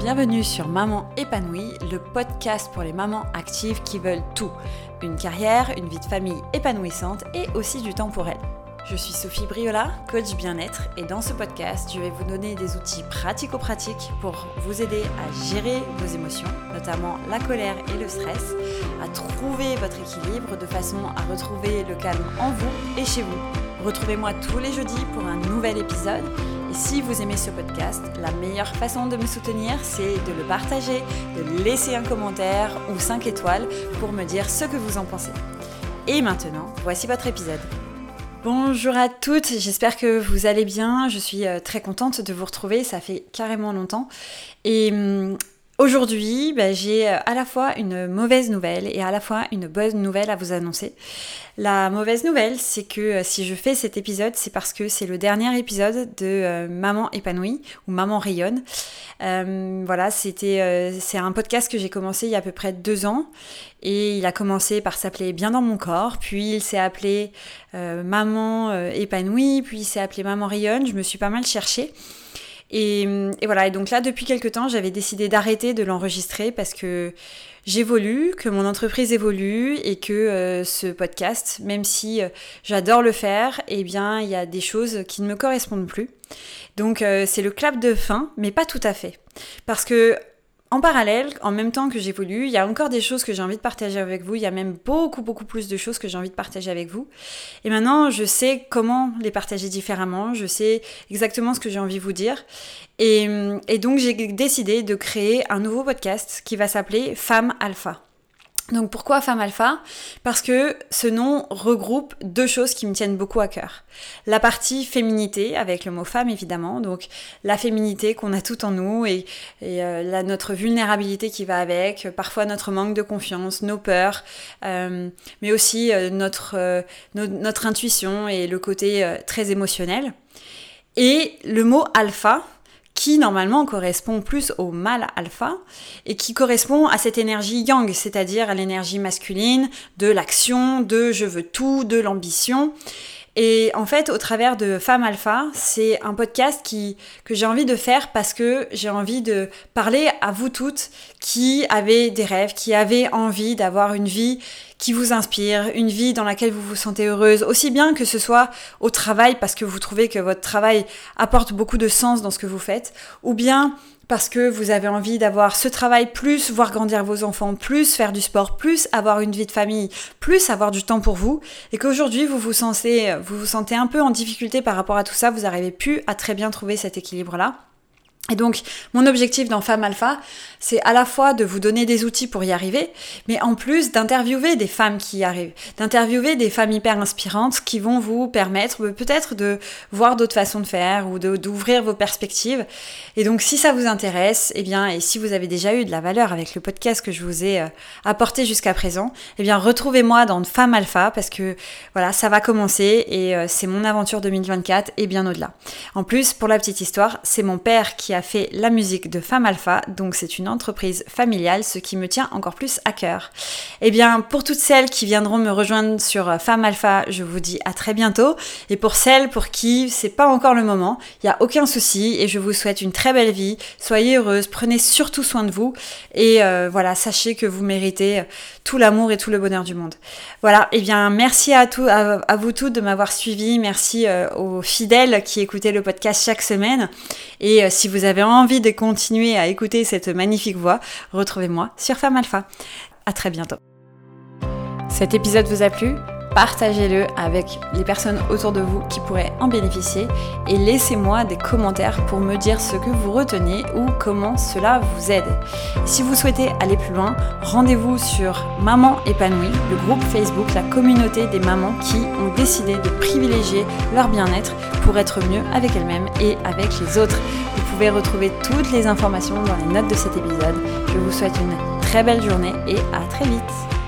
Bienvenue sur Maman épanouie, le podcast pour les mamans actives qui veulent tout. Une carrière, une vie de famille épanouissante et aussi du temps pour elles. Je suis Sophie Briola, coach bien-être, et dans ce podcast, je vais vous donner des outils pratico-pratiques pour vous aider à gérer vos émotions, notamment la colère et le stress, à trouver votre équilibre de façon à retrouver le calme en vous et chez vous. Retrouvez-moi tous les jeudis pour un nouvel épisode. Et si vous aimez ce podcast, la meilleure façon de me soutenir, c'est de le partager, de laisser un commentaire ou 5 étoiles pour me dire ce que vous en pensez. Et maintenant, voici votre épisode. Bonjour à toutes, j'espère que vous allez bien. Je suis euh, très contente de vous retrouver, ça fait carrément longtemps. Et hum, aujourd'hui, bah, j'ai euh, à la fois une mauvaise nouvelle et à la fois une bonne nouvelle à vous annoncer. La mauvaise nouvelle, c'est que euh, si je fais cet épisode, c'est parce que c'est le dernier épisode de Maman épanouie ou Maman rayonne. voilà, c'était, c'est un podcast que j'ai commencé il y a à peu près deux ans et il a commencé par s'appeler Bien dans mon corps, puis il s'est appelé euh, Maman euh, épanouie, puis il s'est appelé Maman rayonne. Je me suis pas mal cherchée. Et, voilà, et donc là, depuis quelques temps, j'avais décidé d'arrêter de l'enregistrer parce que j'évolue, que mon entreprise évolue et que euh, ce podcast, même si j'adore le faire, eh bien, il y a des choses qui ne me correspondent plus. Donc c'est le clap de fin, mais pas tout à fait. Parce que en parallèle, en même temps que j'évolue, il y a encore des choses que j'ai envie de partager avec vous. Il y a même beaucoup, beaucoup plus de choses que j'ai envie de partager avec vous. Et maintenant, je sais comment les partager différemment. Je sais exactement ce que j'ai envie de vous dire. Et, et donc, j'ai décidé de créer un nouveau podcast qui va s'appeler Femme Alpha. Donc pourquoi femme alpha? Parce que ce nom regroupe deux choses qui me tiennent beaucoup à cœur. La partie féminité, avec le mot femme évidemment, donc la féminité qu'on a tout en nous et, euh, notre vulnérabilité qui va avec, parfois notre manque de confiance, nos peurs, euh, mais aussi euh, notre, notre intuition et le côté très émotionnel. Et le mot alpha, qui normalement correspond plus au mâle alpha et qui correspond à cette énergie yang, c'est-à-dire à, l'énergie masculine de l'action, de je veux tout, de l'ambition. Et en fait, au travers de Femme Alpha, c'est un podcast qui, que j'ai envie de faire parce que j'ai envie de parler à vous toutes qui avez des rêves, qui avez envie d'avoir une vie qui vous inspire, une vie dans laquelle vous vous sentez heureuse, aussi bien que ce soit au travail parce que vous trouvez que votre travail apporte beaucoup de sens dans ce que vous faites, ou bien parce que vous avez envie d'avoir ce travail plus, voir grandir vos enfants plus, faire du sport plus, avoir une vie de famille plus, avoir du temps pour vous, et qu'aujourd'hui vous vous sentez, vous vous sentez un peu en difficulté par rapport à tout ça, vous n'arrivez plus à très bien trouver cet équilibre-là. Et donc, mon objectif dans Femme Alpha, c'est à la fois de vous donner des outils pour y arriver, mais en plus d'interviewer des femmes qui y arrivent, d'interviewer des femmes hyper inspirantes qui vont vous permettre peut-être de voir d'autres façons de faire ou d'ouvrir vos perspectives. Et donc, si ça vous intéresse, eh bien, et si vous avez déjà eu de la valeur avec le podcast que je vous ai euh, apporté jusqu'à présent, eh bien, retrouvez-moi dans Femme Alpha parce que voilà, ça va commencer et euh, c'est mon aventure 2024 et bien au-delà. En plus, pour la petite histoire, c'est mon père qui a fait la musique de Femme Alpha, donc c'est une entreprise familiale, ce qui me tient encore plus à cœur. Eh bien, pour toutes celles qui viendront me rejoindre sur euh, Femme Alpha, je vous dis à très bientôt. Et pour celles pour qui c'est pas encore le moment, il n'y a aucun souci et je vous souhaite une très belle vie. Soyez heureuse, prenez surtout soin de vous et euh, voilà, sachez que vous méritez tout l'amour et tout le bonheur du monde. Voilà, et eh bien merci à, tout, à, vous toutes de m'avoir suivi, merci euh, aux fidèles qui écoutaient le podcast chaque semaine. Et si vous avez avez envie de continuer à écouter cette magnifique voix, retrouvez-moi sur Femme Alpha. À très bientôt. Cet épisode vous a plu? Partagez-le avec les personnes autour de vous qui pourraient en bénéficier et laissez-moi des commentaires pour me dire ce que vous retenez ou comment cela vous aide. Si vous souhaitez aller plus loin, rendez-vous sur Maman épanouie, le groupe Facebook, la communauté des mamans qui ont décidé de privilégier leur bien-être pour être mieux avec elles-mêmes et avec les autres. Pouvez retrouver toutes les informations dans les notes de cet épisode. Je vous souhaite une très belle journée et à très vite.